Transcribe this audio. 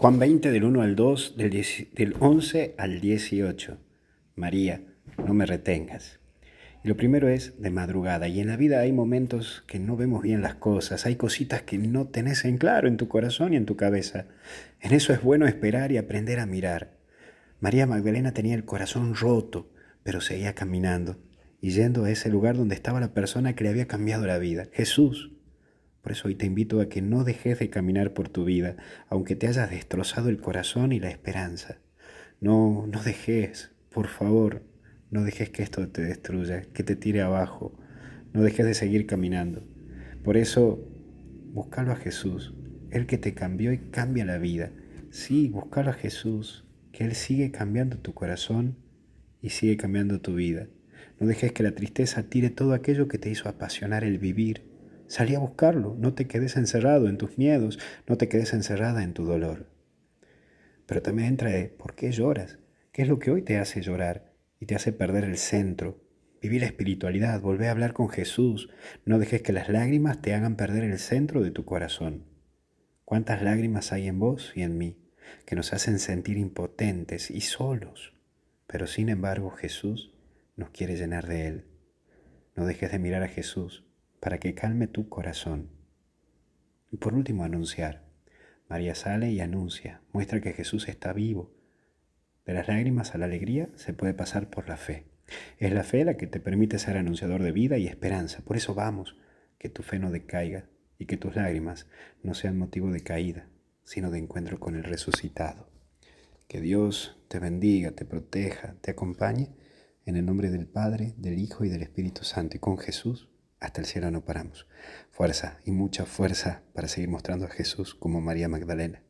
Juan 20 del 1 al 2, del, 10 del 11 al 18. María, no me retengas. Y lo primero es de madrugada. Y en la vida hay momentos que no vemos bien las cosas, hay cositas que no tenés en claro en tu corazón y en tu cabeza. En eso es bueno esperar y aprender a mirar. María Magdalena tenía el corazón roto, pero seguía caminando y yendo a ese lugar donde estaba la persona que le había cambiado la vida, Jesús. Por eso hoy te invito a que no dejes de caminar por tu vida, aunque te hayas destrozado el corazón y la esperanza. No, no dejes, por favor, no dejes que esto te destruya, que te tire abajo. No dejes de seguir caminando. Por eso, búscalo a Jesús, el que te cambió y cambia la vida. Sí, búscalo a Jesús, que Él sigue cambiando tu corazón y sigue cambiando tu vida. No dejes que la tristeza tire todo aquello que te hizo apasionar el vivir Salí a buscarlo, no te quedes encerrado en tus miedos, no te quedes encerrada en tu dolor. Pero también entra de por qué lloras, qué es lo que hoy te hace llorar y te hace perder el centro. Viví la espiritualidad, volvé a hablar con Jesús, no dejes que las lágrimas te hagan perder el centro de tu corazón. ¿Cuántas lágrimas hay en vos y en mí que nos hacen sentir impotentes y solos? Pero sin embargo Jesús nos quiere llenar de Él. No dejes de mirar a Jesús para que calme tu corazón. Y por último, anunciar. María sale y anuncia, muestra que Jesús está vivo. De las lágrimas a la alegría se puede pasar por la fe. Es la fe la que te permite ser anunciador de vida y esperanza. Por eso vamos, que tu fe no decaiga y que tus lágrimas no sean motivo de caída, sino de encuentro con el resucitado. Que Dios te bendiga, te proteja, te acompañe, en el nombre del Padre, del Hijo y del Espíritu Santo, y con Jesús hasta el cielo no paramos. Fuerza y mucha fuerza para seguir mostrando a Jesús como María Magdalena.